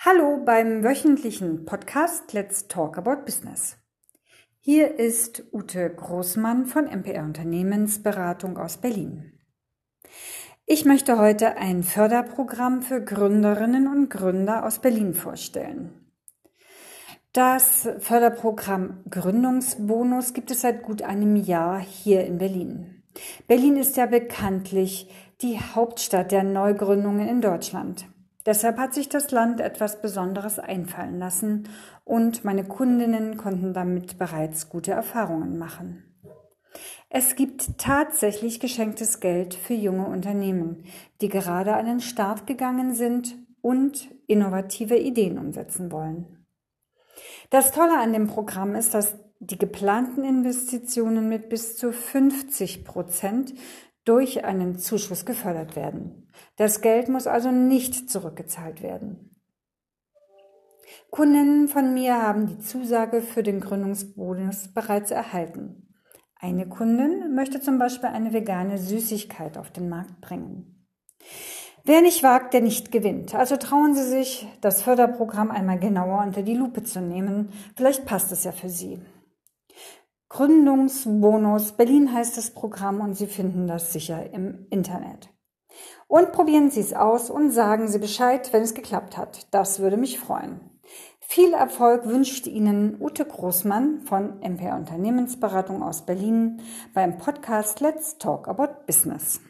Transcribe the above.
Hallo beim wöchentlichen Podcast Let's Talk About Business. Hier ist Ute Großmann von MPR Unternehmensberatung aus Berlin. Ich möchte heute ein Förderprogramm für Gründerinnen und Gründer aus Berlin vorstellen. Das Förderprogramm Gründungsbonus gibt es seit gut einem Jahr hier in Berlin. Berlin ist ja bekanntlich die Hauptstadt der Neugründungen in Deutschland. Deshalb hat sich das Land etwas Besonderes einfallen lassen und meine Kundinnen konnten damit bereits gute Erfahrungen machen. Es gibt tatsächlich geschenktes Geld für junge Unternehmen, die gerade an den Start gegangen sind und innovative Ideen umsetzen wollen. Das Tolle an dem Programm ist, dass die geplanten Investitionen mit bis zu 50 Prozent durch einen Zuschuss gefördert werden. Das Geld muss also nicht zurückgezahlt werden. Kundinnen von mir haben die Zusage für den Gründungsbonus bereits erhalten. Eine Kundin möchte zum Beispiel eine vegane Süßigkeit auf den Markt bringen. Wer nicht wagt, der nicht gewinnt. Also trauen Sie sich, das Förderprogramm einmal genauer unter die Lupe zu nehmen. Vielleicht passt es ja für Sie. Gründungsbonus Berlin heißt das Programm und Sie finden das sicher im Internet. Und probieren Sie es aus und sagen Sie Bescheid, wenn es geklappt hat. Das würde mich freuen. Viel Erfolg wünscht Ihnen Ute Großmann von MPR Unternehmensberatung aus Berlin beim Podcast Let's Talk About Business.